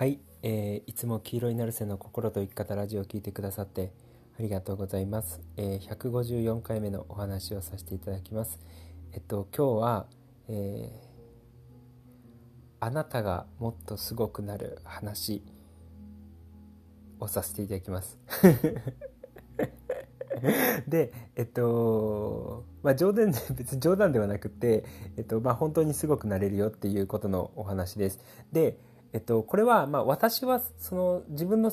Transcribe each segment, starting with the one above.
はい、えー、いつも黄色いナルセの心と生き方ラジオを聞いてくださってありがとうございます、えー、154回目のお話をさせていただきます。えっと今日は、えー、あなたがもっとすごくなる話をさせていただきます。でえっとまあ冗談で 別に冗談ではなくて、えっとまあ、本当にすごくなれるよっていうことのお話です。でえっと、これは、まあ、私はその自分の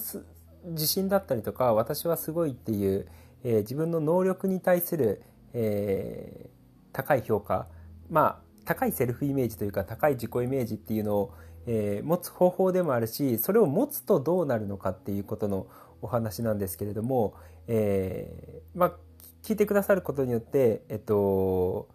自信だったりとか私はすごいっていう、えー、自分の能力に対する、えー、高い評価まあ高いセルフイメージというか高い自己イメージっていうのを、えー、持つ方法でもあるしそれを持つとどうなるのかっていうことのお話なんですけれども、えー、まあ聞いてくださることによってえっと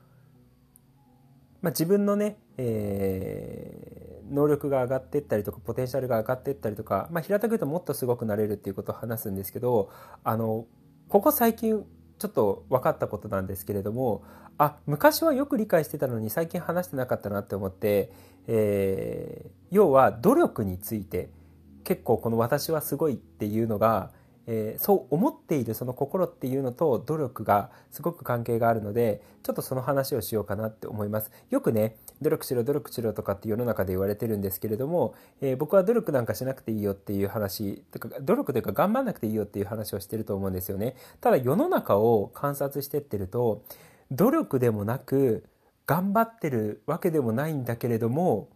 まあ、自分のね、えー、能力が上がっていったりとかポテンシャルが上がっていったりとか、まあ、平たく言うともっとすごくなれるっていうことを話すんですけどあのここ最近ちょっと分かったことなんですけれどもあ昔はよく理解してたのに最近話してなかったなって思って、えー、要は努力について結構この「私はすごい」っていうのがえー、そう思っているその心っていうのと努力がすごく関係があるのでちょっとその話をしようかなって思います。よくね努力しろ努力しろとかって世の中で言われてるんですけれども、えー、僕は努力なんかしなくていいよっていう話とか努力というか頑張んなくていいよっていう話をしてると思うんですよね。ただ世の中を観察してってると努力でもなく頑張ってるわけでもないんだけれども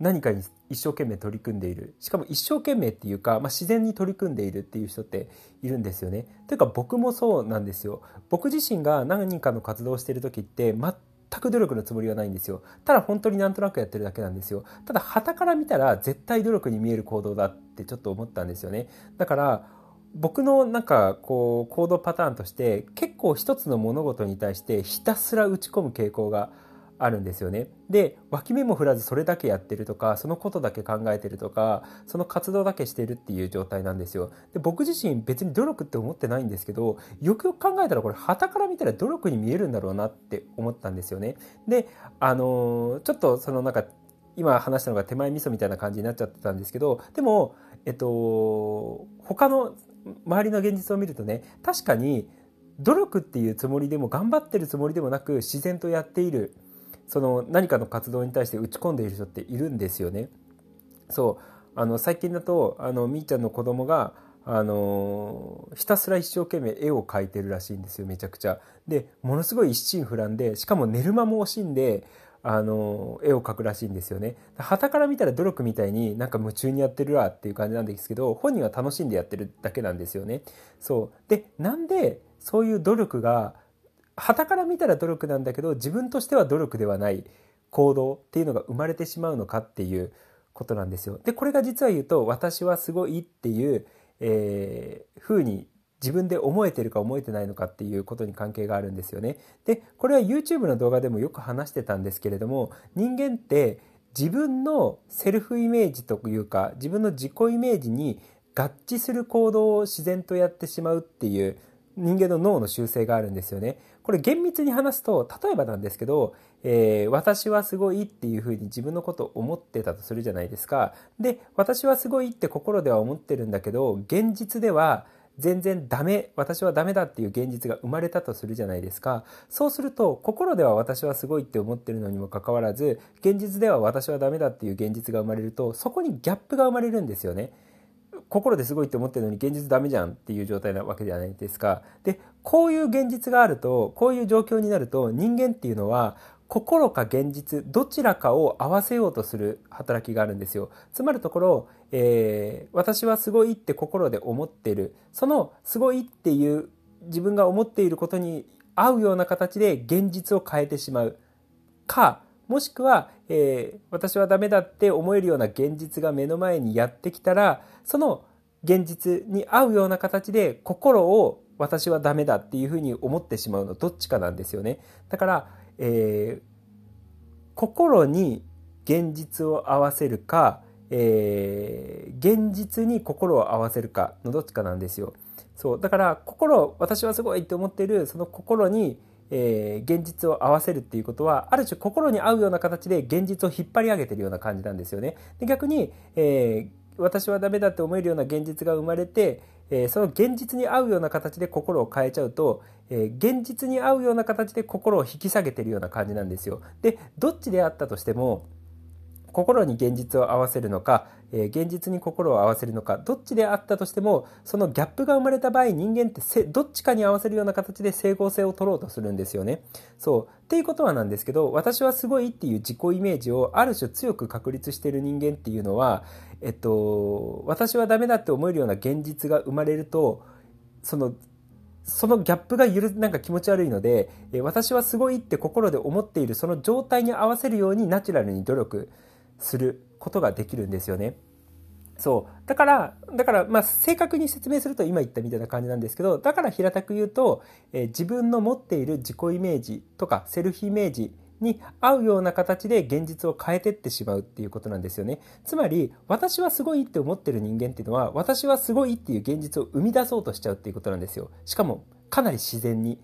何かに一生懸命取り組んでいるしかも一生懸命っていうか、まあ、自然に取り組んでいるっていう人っているんですよね。というか僕もそうなんですよ。僕自身が何かの活動をしている時って全く努力のつもりはないんですよ。ただ本当になんとなくやってるだけなんですよ。ただ旗から見たら絶対努力に見える行動だってちょっと思ったんですよね。だから僕のなんかこう行動パターンとして結構一つの物事に対してひたすら打ち込む傾向があるんですよね。で脇目も振らずそれだけやってるとかそのことだけ考えてるとかその活動だけしてるっていう状態なんですよ。で僕自身別に努力って思ってないんですけどよくよく考えたらこれ旗から見たら努力に見えるんだろうなって思ったんですよね。であのちょっとそのなんか今話したのが手前味噌みたいな感じになっちゃってたんですけどでもえっと他の周りの現実を見るとね確かに努力っていうつもりでも頑張ってるつもりでもなく自然とやっているその何かの活動に対して打ち込んでいる人っているんですよね。そうあの最近だとあのみーちゃんの子供があのひたすら一生懸命絵を描いてるらしいんですよめちゃくちゃ。でものすごい一心不乱でしかも寝る間も惜しんであの絵を描くらしいんですよね。旗から見たら努力みたいになんか夢中にやってるわっていう感じなんですけど本人は楽しんでやってるだけなんですよね。そうでなんでそういう努力が旗から見たら努力なんだけど自分としては努力ではない行動っていうのが生まれてしまうのかっていうことなんですよ。でこれが実は言うと私はすごいっていう、えー、風に自分で思えてるか思えてないのかっていうことに関係があるんですよね。でこれは YouTube の動画でもよく話してたんですけれども人間って自分のセルフイメージというか自分の自己イメージに合致する行動を自然とやってしまうっていう人間の脳の習性があるんですよね。これ厳密に話すと例えばなんですけど、えー、私はすごいっていうふうに自分のことを思ってたとするじゃないですか。で私はすごいって心では思ってるんだけど現実では全然ダメ私はダメだっていう現実が生まれたとするじゃないですかそうすると心では私はすごいって思ってるのにもかかわらず現実では私はダメだっていう現実が生まれるとそこにギャップが生まれるんですよね。心ですごいって思ってるのに現実ダメじゃんっていう状態なわけじゃないですか。で、こういう現実があると、こういう状況になると人間っていうのは心か現実どちらかを合わせようとする働きがあるんですよ。つまるところ、えー、私はすごいって心で思ってる。そのすごいっていう自分が思っていることに合うような形で現実を変えてしまう。か、もしくは、えー、私はダメだって思えるような現実が目の前にやってきたらその現実に合うような形で心を私はダメだっていうふうに思ってしまうのどっちかなんですよね。だから、えー、心に現実を合わせるか、えー、現実に心を合わせるかのどっちかなんですよ。そうだから心私はすごいって思ってるその心にえー、現実を合わせるっていうことはある種心に合うような形で現実を引っ張り上げてるような感じなんですよね。で逆に、えー、私はダメだって思えるような現実が生まれて、えー、その現実に合うような形で心を変えちゃうと、え現実に合うような形で心を引き下げてるような感じなんですよ。でどっちであったとしても心に現実を合わせるのか、えー、現実に心を合わせるのかどっちであったとしてもそのギャップが生まれた場合人間ってどっちかに合わせるような形で整合性を取ろうとするんですよね。そうっていうことはなんですけど私はすごいっていう自己イメージをある種強く確立している人間っていうのは、えっと、私はダメだって思えるような現実が生まれるとそのそのギャップがゆるなんか気持ち悪いので私はすごいって心で思っているその状態に合わせるようにナチュラルに努力することができるんですよね。そう。だから、だから、まあ、正確に説明すると今言ったみたいな感じなんですけど、だから平たく言うと、えー、自分の持っている自己イメージとかセルフイメージに合うような形で現実を変えてってしまうっていうことなんですよね。つまり、私はすごいって思ってる人間っていうのは、私はすごいっていう現実を生み出そうとしちゃうっていうことなんですよ。しかも、かなり自然に。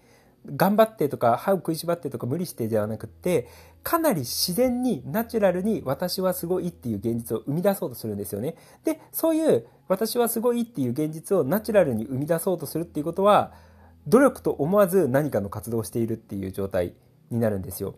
頑張ってとか歯を食いしばってとか無理してではなくってかなり自然にナチュラルに私はすごいっていう現実を生み出そうとするんですよね。でそういう私はすごいっていう現実をナチュラルに生み出そうとするっていうことは努力と思わず何かの活動をしているっていう状態になるんですよ。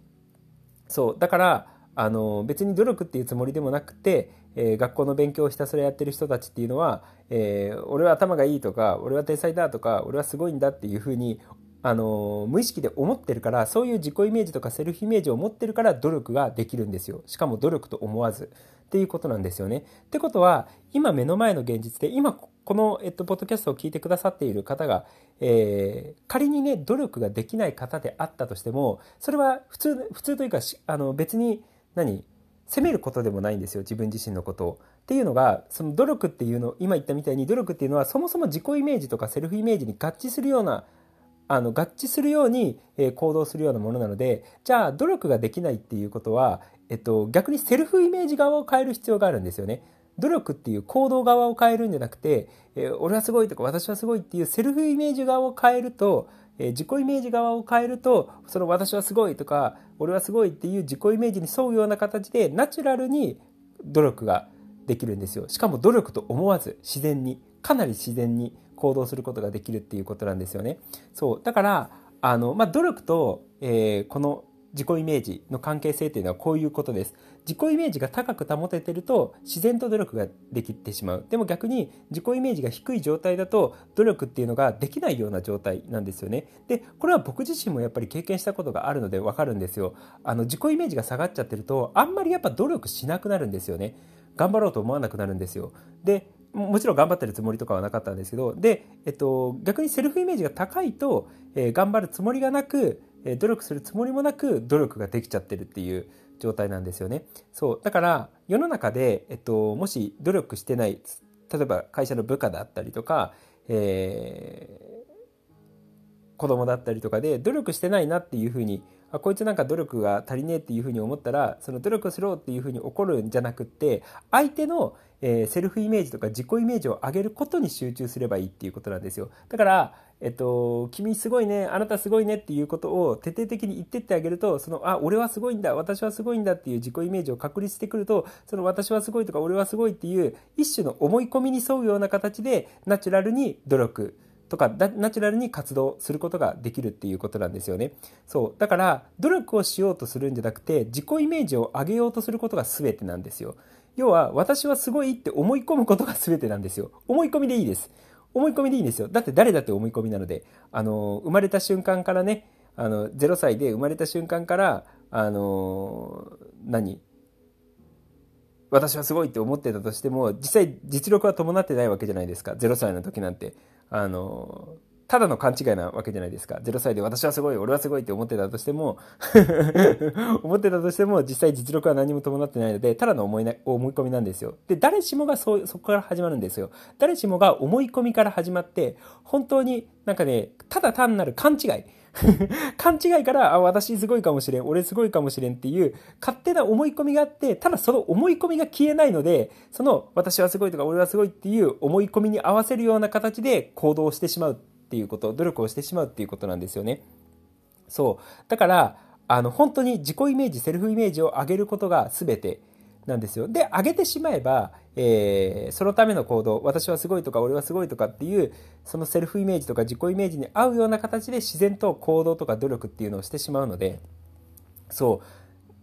そうだからあの別に努力っていうつもりでもなくて、えー、学校の勉強をひたすらやってる人たちっていうのは、えー、俺は頭がいいとか俺は天才だとか俺はすごいんだっていうふうにあの無意識で思ってるからそういう自己イメージとかセルフイメージを持ってるから努力ができるんですよしかも努力と思わずっていうことなんですよね。ってことは今目の前の現実で今この、えっと、ポッドキャストを聞いてくださっている方が、えー、仮にね努力ができない方であったとしてもそれは普通普通というかあの別に何責めることでもないんですよ自分自身のことを。っていうのがその努力っていうの今言ったみたいに努力っていうのはそもそも自己イメージとかセルフイメージに合致するようなあの合致するように、え行動するようなものなのでじゃあ努力ができないっていうことは、えっと、逆にセルフイメージ側を変える必要があるんですよね。努力っていう行動側を変えるんじゃなくて、え俺はすごいとか私はすごいっていうセルフイメージ側を変えると、え自己イメージ側を変えるとその私はすごいとか俺はすごいっていう自己イメージに沿うような形でナチュラルに努力ができるんですよしかも努力と思わず自然にかなり自然に行動することができるっていうことなんですよね。そうだからあの、まあ、努力と、えー、この自己イメージの関係性っていうのはこういうことです。自己イメージが高く保ててると自然と努力ができてしまう。でも逆に自己イメージが低い状態だと努力っていうのができないような状態なんですよね。で、これは僕自身もやっぱり経験したことがあるのでわかるんですよ。あの自己イメージが下がっちゃってるとあんまりやっぱ努力しなくなるんですよね。頑張ろうと思わなくなるんですよ。で、もちろん頑張ってるつもりとかはなかったんですけどで、えっと、逆にセルフイメージが高いと、えー、頑張るつもりがなく、えー、努力するつもりもなく努力ができちゃってるっていう状態なんですよね。そうだから世の中で、えっと、もし努力してない例えば会社の部下だったりとか、えー、子供だったりとかで努力してないなっていうふうにあこいつなんか努力が足りねえっていうふうに思ったらその努力しろっていうふうに怒るんじゃなくって相手のえー、セルフイメージとか自己イメージを上げることに集中すればいいっていうことなんですよ。だから、えっと、君すごいね、あなたすごいねっていうことを徹底的に言ってってあげると、その、あ、俺はすごいんだ、私はすごいんだっていう自己イメージを確立してくると、その私はすごいとか俺はすごいっていう一種の思い込みに沿うような形でナチュラルに努力とかナチュラルに活動することができるっていうことなんですよね。そう。だから、努力をしようとするんじゃなくて、自己イメージを上げようとすることが全てなんですよ。要は私はすごいって思い込むことが全てなんですよ。思い込みでいいです。思い込みでいいんですよ。だって誰だって思い込みなので、あの、生まれた瞬間からね、あの、0歳で生まれた瞬間から、あの、何？私はすごいって思ってたとしても、実際実力は伴ってないわけじゃないですか。0歳の時なんて。あの、ただの勘違いなわけじゃないですか。0歳で私はすごい、俺はすごいって思ってたとしても 思ってたとしても、実際実力は何も伴ってないので、ただの思いな思い込みなんですよ。で、誰しもがそ、そこから始まるんですよ。誰しもが思い込みから始まって、本当になんかね、ただ単なる勘違い。勘違いから、あ、私すごいかもしれん、俺すごいかもしれんっていう勝手な思い込みがあって、ただその思い込みが消えないので、その私はすごいとか俺はすごいっていう思い込みに合わせるような形で行動してしまうっていうこと、努力をしてしまうっていうことなんですよね。そう。だから、あの、本当に自己イメージ、セルフイメージを上げることが全てなんですよ。で、上げてしまえば、えー、そのための行動、私はすごいとか、俺はすごいとかっていう、そのセルフイメージとか自己イメージに合うような形で自然と行動とか努力っていうのをしてしまうので、そ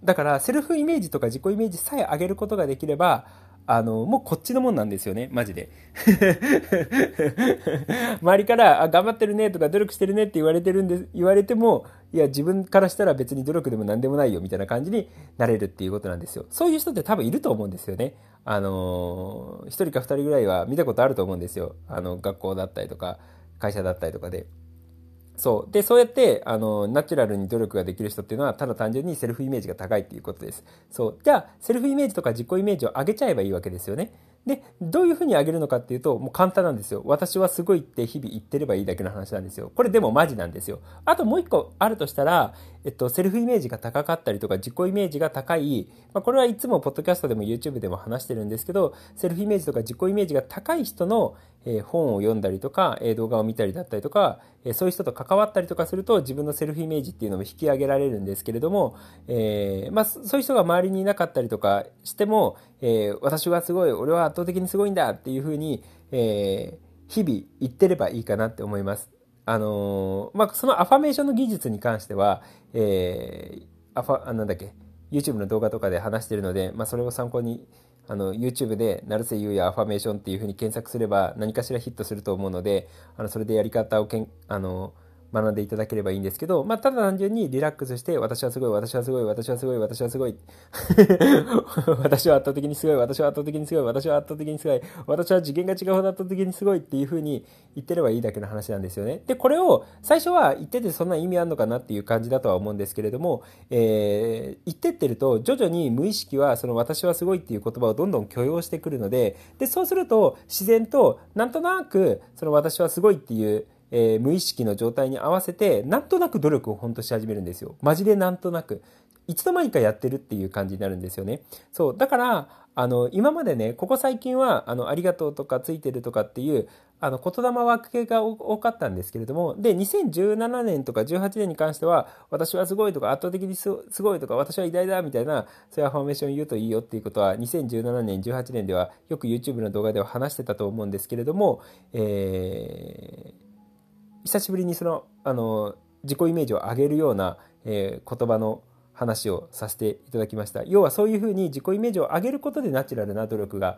う。だから、セルフイメージとか自己イメージさえ上げることができれば、あの、もうこっちのもんなんですよね、マジで。周りから、あ、頑張ってるねとか努力してるねって言われてるんで、言われても、いや、自分からしたら別に努力でも何でもないよみたいな感じになれるっていうことなんですよ。そういう人って多分いると思うんですよね。あの一人か二人ぐらいは見たことあると思うんですよ。あの、学校だったりとか、会社だったりとかで。そう。で、そうやって、あの、ナチュラルに努力ができる人っていうのは、ただ単純にセルフイメージが高いっていうことです。そう。じゃあ、セルフイメージとか自己イメージを上げちゃえばいいわけですよね。で、どういうふうに上げるのかっていうと、もう簡単なんですよ。私はすごいって日々言ってればいいだけの話なんですよ。これでもマジなんですよ。あともう一個あるとしたら、えっと、セルフイメージが高かったりとか、自己イメージが高い、まあ、これはいつもポッドキャストでも YouTube でも話してるんですけど、セルフイメージとか自己イメージが高い人の、え、本を読んだりとか、え、動画を見たりだったりとか、え、そういう人と関わったりとかすると、自分のセルフイメージっていうのも引き上げられるんですけれども、えまあ、そういう人が周りにいなかったりとかしても、え私はすごい、俺は圧倒的にすごいんだっていうふうに、え日々言ってればいいかなって思います。あのまあ、そのアファメーションの技術に関しては、えー、アファ、あ、なんだっけ、YouTube の動画とかで話してるので、まあ、それを参考に、あの、YouTube で、成瀬優也アファメーションっていうふうに検索すれば何かしらヒットすると思うので、あの、それでやり方をけん、あの、学んでいただければいいんですけど、まあ、ただ単純にリラックスして、私はすごい、私はすごい、私はすごい、私はすごい、私は圧倒的にすごい、私は圧倒的にすごい、私は圧倒的にすごい、私は次元が違うほど圧倒的にすごいっていう風に言ってればいいだけの話なんですよね。で、これを最初は言っててそんな意味あるのかなっていう感じだとは思うんですけれども、えー、言ってってると、徐々に無意識はその私はすごいっていう言葉をどんどん許容してくるので、で、そうすると自然となんとなくその私はすごいっていうえー、無意識の状態に合わせて、なんとなく努力を本当し始めるんですよ。マジでなんとなく。いつの間にかやってるっていう感じになるんですよね。そう。だから、あの、今までね、ここ最近は、あの、ありがとうとかついてるとかっていう、あの、言霊枠系が多かったんですけれども、で、2017年とか18年に関しては、私はすごいとか、圧倒的にすごいとか、私は偉大だみたいな、そういうアファメーション言うといいよっていうことは、2017年、18年では、よく YouTube の動画では話してたと思うんですけれども、えー、久しぶりにその、あの、自己イメージを上げるような、えー、言葉の話をさせていただきました。要はそういうふうに自己イメージを上げることでナチュラルな努力が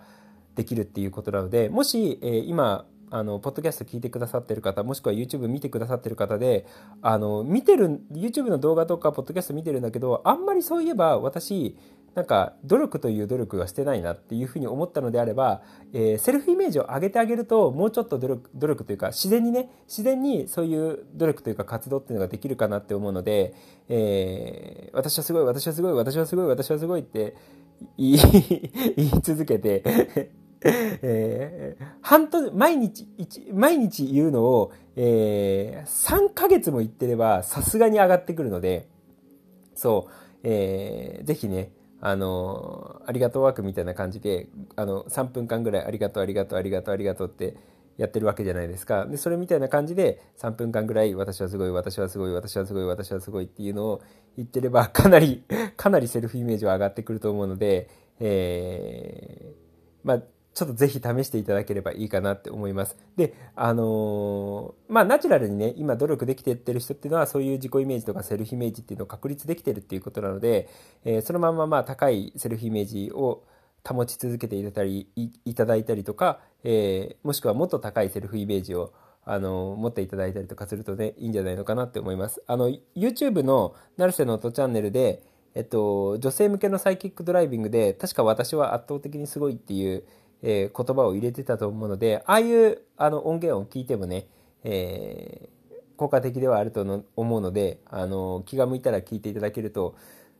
できるっていうことなので、もし、えー、今、あの、ポッドキャスト聞いてくださってる方、もしくは YouTube 見てくださってる方で、あの、見てる、YouTube の動画とか、ポッドキャスト見てるんだけど、あんまりそういえば私、なんか努力という努力はしてないなっていうふうに思ったのであれば、えー、セルフイメージを上げてあげるともうちょっと努力努力というか自然にね自然にそういう努力というか活動っていうのができるかなって思うので、えー、私はすごい私はすごい私はすごい私はすごいって言い 言い続けて えー、半年、毎日、毎日言うのを、えー、3ヶ月も言ってれば、さすがに上がってくるので、そう、えー、ぜひね、あの、ありがとうワークみたいな感じで、あの、3分間ぐらいありがとう、ありがとう、ありがとう、ありがとうってやってるわけじゃないですか。で、それみたいな感じで3分間ぐらい私はすごい、私はすごい、私はすごい、私はすごいっていうのを言ってれば、かなり、かなりセルフイメージは上がってくると思うので、えー、まあ、ちょっとぜひ試していただければいいかなって思います。で、あのー、まあ、ナチュラルにね、今努力できてってる人っていうのは、そういう自己イメージとかセルフイメージっていうのを確立できてるっていうことなので、えー、そのまままあ、高いセルフイメージを保ち続けていただいいただいたりとか、えー、もしくはもっと高いセルフイメージをあの、持っていただいたりとかするとね、いいんじゃないのかなって思います。あの、YouTube の成瀬の音チャンネルで、えっと、女性向けのサイキックドライビングで、確か私は圧倒的にすごいっていう、えー、言葉を入れてたと思うので、ああいうあの音源を聞いてもね、えー、効果的ではあると思うので、あの気が向いたら聞いていただけると、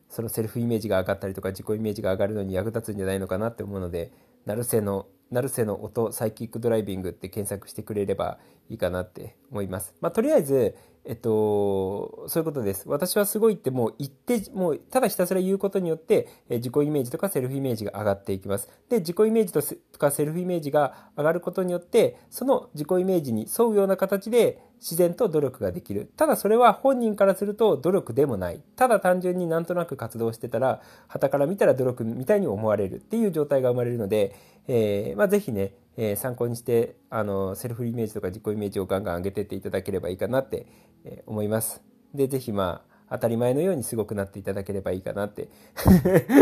そのセルフイメージが上がったりとか自己イメージが上がるのに役立つんじゃないのかなって思うので、成瀬の成瀬の音サイキックドライビングって検索してくれればいいかなって思います。まあ、とりあえず、えっと、そういうことです。私はすごいってもう言って、もうただひたすら言うことによって、え自己イメージとかセルフイメージが上がっていきます。で、自己イメージとかセルフイメージが上がることによって、その自己イメージに沿うような形で自然と努力ができる。ただそれは本人からすると努力でもない。ただ単純になんとなく活動してたら、旗から見たら努力みたいに思われるっていう状態が生まれるので、えー、まあ、ぜひね、えー、参考にしてあのセルフイメージとか自己イメージをガンガン上げてっていただければいいかなって、えー、思います。で、ぜひまあ、当たり前のようにすごくなっていただければいいかなって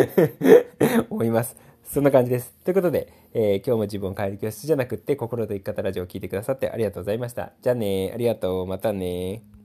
思います。そんな感じです。ということで、えー、今日も自分を変える教室じゃなくって心と生き方ラジオを聴いてくださってありがとうございました。じゃあねありがとう。またね